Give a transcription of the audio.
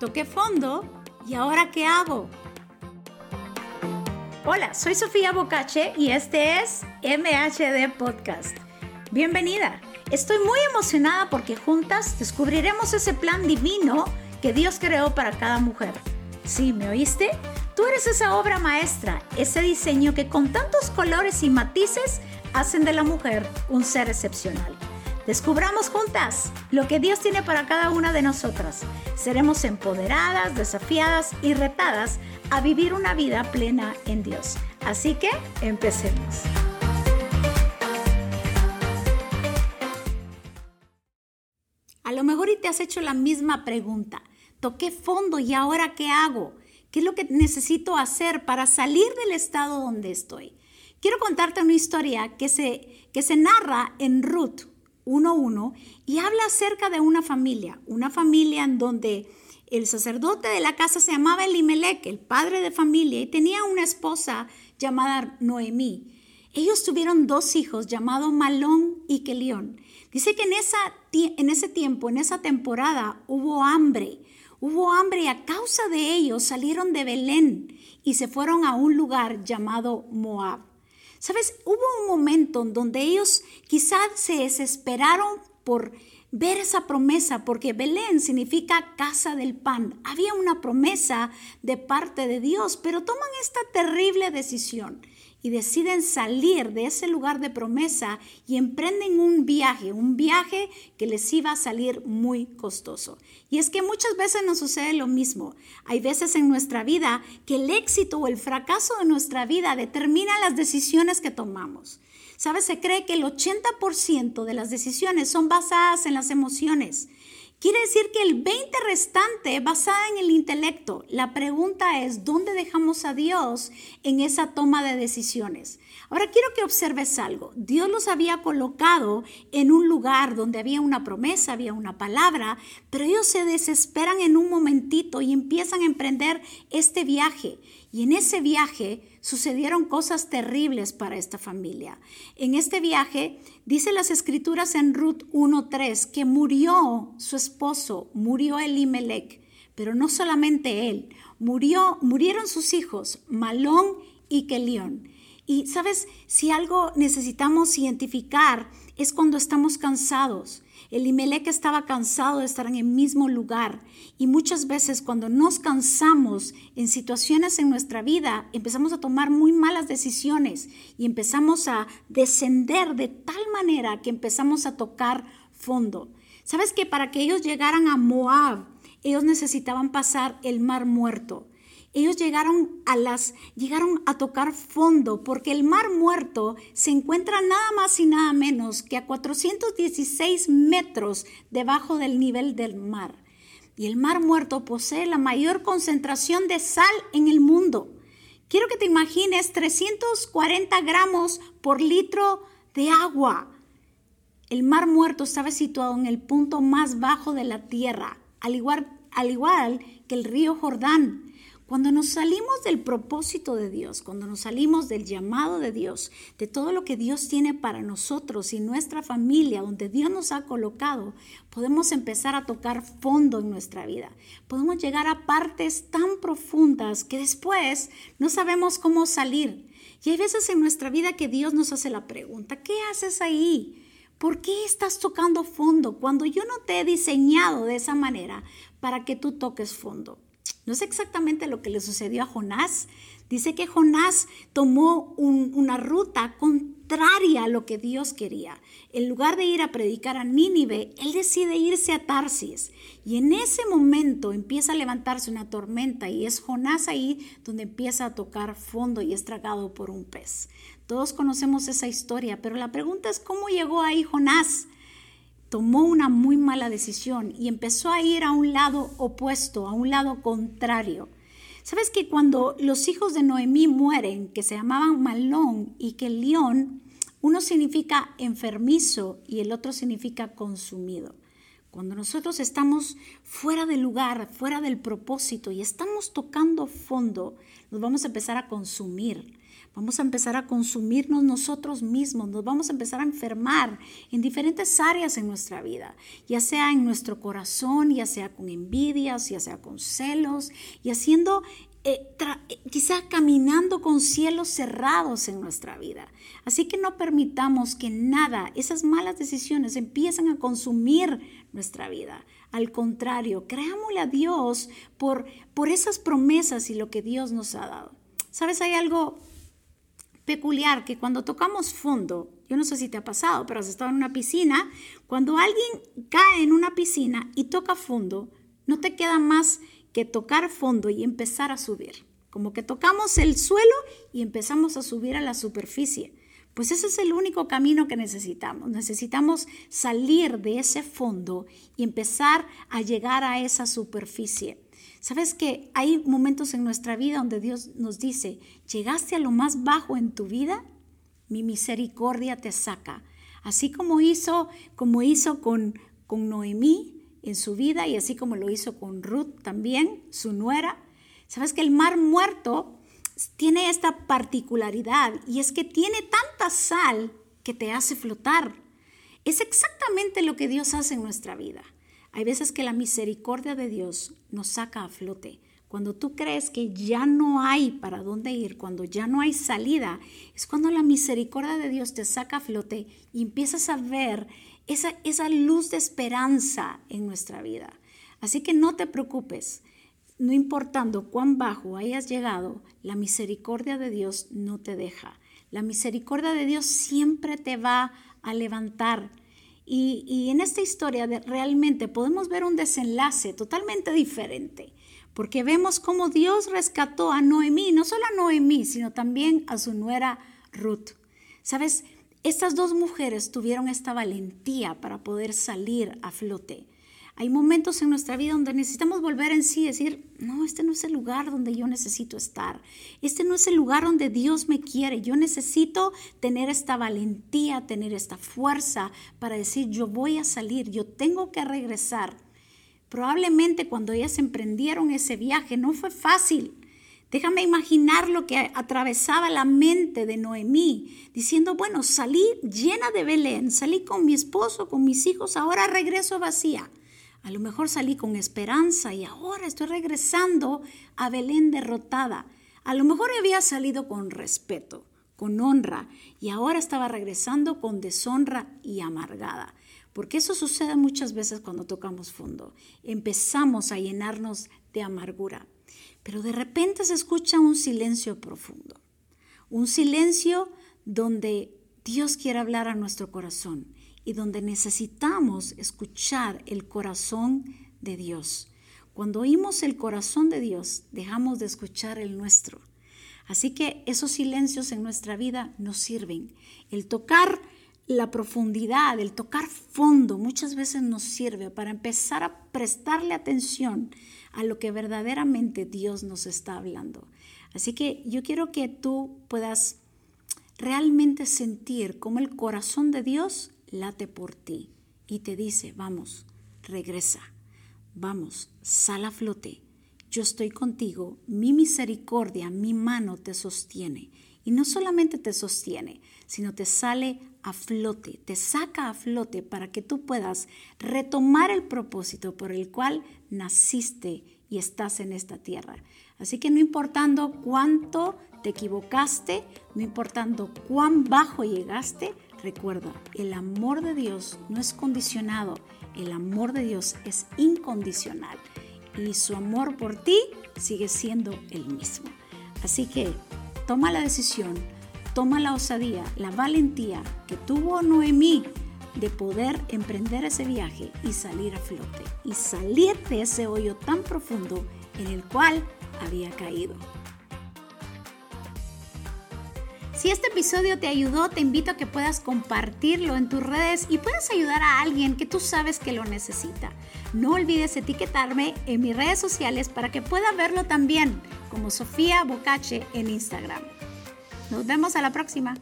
toqué fondo y ahora qué hago. Hola, soy Sofía Bocache y este es MHD Podcast. Bienvenida. Estoy muy emocionada porque juntas descubriremos ese plan divino que Dios creó para cada mujer. ¿Sí, me oíste? Tú eres esa obra maestra, ese diseño que con tantos colores y matices hacen de la mujer un ser excepcional. Descubramos juntas lo que Dios tiene para cada una de nosotras. Seremos empoderadas, desafiadas y retadas a vivir una vida plena en Dios. Así que empecemos. A lo mejor y te has hecho la misma pregunta. Toqué fondo y ahora qué hago? ¿Qué es lo que necesito hacer para salir del estado donde estoy? Quiero contarte una historia que se, que se narra en Ruth 1.1 y habla acerca de una familia, una familia en donde el sacerdote de la casa se llamaba Elimelech, el padre de familia, y tenía una esposa llamada Noemí. Ellos tuvieron dos hijos llamados Malón y Kelión. Dice que en, esa, en ese tiempo, en esa temporada, hubo hambre. Hubo hambre y a causa de ellos salieron de Belén y se fueron a un lugar llamado Moab. Sabes, hubo un momento en donde ellos quizás se desesperaron por ver esa promesa, porque Belén significa casa del pan. Había una promesa de parte de Dios, pero toman esta terrible decisión y deciden salir de ese lugar de promesa y emprenden un viaje, un viaje que les iba a salir muy costoso. Y es que muchas veces nos sucede lo mismo. Hay veces en nuestra vida que el éxito o el fracaso de nuestra vida determina las decisiones que tomamos. ¿Sabes? Se cree que el 80% de las decisiones son basadas en las emociones Quiere decir que el 20 restante basada en el intelecto. La pregunta es, ¿dónde dejamos a Dios en esa toma de decisiones? Ahora quiero que observes algo. Dios los había colocado en un lugar donde había una promesa, había una palabra, pero ellos se desesperan en un momentito y empiezan a emprender este viaje. Y en ese viaje sucedieron cosas terribles para esta familia. En este viaje, dice las escrituras en Ruth 1.3, que murió su esposo, murió Elimelech, pero no solamente él, murió, murieron sus hijos, Malón y Kelión. Y sabes, si algo necesitamos identificar es cuando estamos cansados Elimelech estaba cansado de estar en el mismo lugar y muchas veces cuando nos cansamos en situaciones en nuestra vida empezamos a tomar muy malas decisiones y empezamos a descender de tal manera que empezamos a tocar fondo. ¿Sabes que para que ellos llegaran a Moab, ellos necesitaban pasar el mar muerto? Ellos llegaron a las llegaron a tocar fondo porque el mar muerto se encuentra nada más y nada menos que a 416 metros debajo del nivel del mar. Y el mar muerto posee la mayor concentración de sal en el mundo. Quiero que te imagines 340 gramos por litro de agua. El mar muerto estaba situado en el punto más bajo de la tierra, al igual, al igual que el río Jordán. Cuando nos salimos del propósito de Dios, cuando nos salimos del llamado de Dios, de todo lo que Dios tiene para nosotros y nuestra familia, donde Dios nos ha colocado, podemos empezar a tocar fondo en nuestra vida. Podemos llegar a partes tan profundas que después no sabemos cómo salir. Y hay veces en nuestra vida que Dios nos hace la pregunta, ¿qué haces ahí? ¿Por qué estás tocando fondo cuando yo no te he diseñado de esa manera para que tú toques fondo? No es exactamente lo que le sucedió a Jonás. Dice que Jonás tomó una ruta contraria a lo que Dios quería. En lugar de ir a predicar a Nínive, él decide irse a Tarsis. Y en ese momento empieza a levantarse una tormenta y es Jonás ahí donde empieza a tocar fondo y es tragado por un pez. Todos conocemos esa historia, pero la pregunta es cómo llegó ahí Jonás tomó una muy mala decisión y empezó a ir a un lado opuesto, a un lado contrario. ¿Sabes que cuando los hijos de Noemí mueren, que se llamaban Malón y que León, uno significa enfermizo y el otro significa consumido? Cuando nosotros estamos fuera del lugar, fuera del propósito y estamos tocando fondo, nos vamos a empezar a consumir Vamos a empezar a consumirnos nosotros mismos, nos vamos a empezar a enfermar en diferentes áreas en nuestra vida, ya sea en nuestro corazón, ya sea con envidias, ya sea con celos, y haciendo eh, eh, caminando con cielos cerrados en nuestra vida. Así que no permitamos que nada, esas malas decisiones empiecen a consumir nuestra vida. Al contrario, creámosle a Dios por, por esas promesas y lo que Dios nos ha dado. ¿Sabes? Hay algo peculiar que cuando tocamos fondo, yo no sé si te ha pasado, pero has estado en una piscina, cuando alguien cae en una piscina y toca fondo, no te queda más que tocar fondo y empezar a subir. Como que tocamos el suelo y empezamos a subir a la superficie. Pues ese es el único camino que necesitamos. Necesitamos salir de ese fondo y empezar a llegar a esa superficie. Sabes que hay momentos en nuestra vida donde Dios nos dice, llegaste a lo más bajo en tu vida, mi misericordia te saca. Así como hizo, como hizo con, con Noemí, en su vida y así como lo hizo con Ruth también, su nuera. Sabes que el mar muerto tiene esta particularidad y es que tiene tanta sal que te hace flotar. Es exactamente lo que Dios hace en nuestra vida. Hay veces que la misericordia de Dios nos saca a flote. Cuando tú crees que ya no hay para dónde ir, cuando ya no hay salida, es cuando la misericordia de Dios te saca a flote y empiezas a ver esa, luz de esperanza en nuestra vida. Así que no te preocupes, no importando cuán bajo hayas llegado, la misericordia de Dios no te deja. La misericordia de Dios siempre te va a levantar. Y, en esta historia realmente podemos ver un desenlace totalmente diferente, porque vemos cómo Dios rescató a Noemí, no solo a Noemí, sino también a su nuera Ruth. ¿Sabes? Estas dos mujeres tuvieron esta valentía para poder salir a flote. Hay momentos en nuestra vida donde necesitamos volver en sí decir, no, este no es el lugar donde yo necesito estar. Este no es el lugar donde Dios me quiere. Yo necesito tener esta valentía, tener esta fuerza para decir, yo voy a salir, yo tengo que regresar. Probablemente cuando ellas emprendieron ese viaje no fue fácil. Déjame imaginar lo que atravesaba la mente de Noemí, diciendo, bueno, salí llena de Belén, salí con mi esposo, con mis hijos, ahora regreso vacía. A lo mejor salí con esperanza y ahora estoy regresando a Belén derrotada. A lo mejor había salido con respeto, con honra, y ahora estaba regresando con deshonra y amargada. Porque eso sucede muchas veces cuando tocamos fondo. Empezamos a llenarnos de amargura. Pero de repente se escucha un silencio profundo, un silencio donde Dios quiere hablar a nuestro corazón y donde necesitamos escuchar el corazón de Dios. Cuando oímos el corazón de Dios, dejamos de escuchar el nuestro. Así que esos silencios en nuestra vida nos sirven. El tocar la profundidad, el tocar fondo, muchas veces nos sirve para empezar a prestarle atención a lo que verdaderamente Dios nos está hablando. Así que yo quiero que tú puedas realmente sentir cómo el corazón de Dios late por ti y te dice, vamos, regresa, vamos, sal a flote, yo estoy contigo, mi misericordia, mi mano te sostiene. Y no solamente te sostiene, sino te sale a flote, te saca a flote para que tú puedas retomar el propósito por el cual naciste y estás en esta tierra. Así que no importando cuánto te equivocaste, no importando cuán bajo llegaste, recuerda, el amor de Dios no es condicionado, el amor de Dios es incondicional y su amor por ti sigue siendo el mismo. Así que toma la decisión toma la osadía, la valentía que tuvo Noemí de poder emprender ese viaje y salir a flote y salir de ese hoyo tan profundo en el cual había caído. Si este episodio te ayudó, te invito a que puedas compartirlo en tus redes y puedas ayudar a alguien que tú sabes que lo necesita. No olvides etiquetarme en mis redes sociales para que pueda verlo también como Sofía Bocache en Instagram. Nos vemos a la próxima.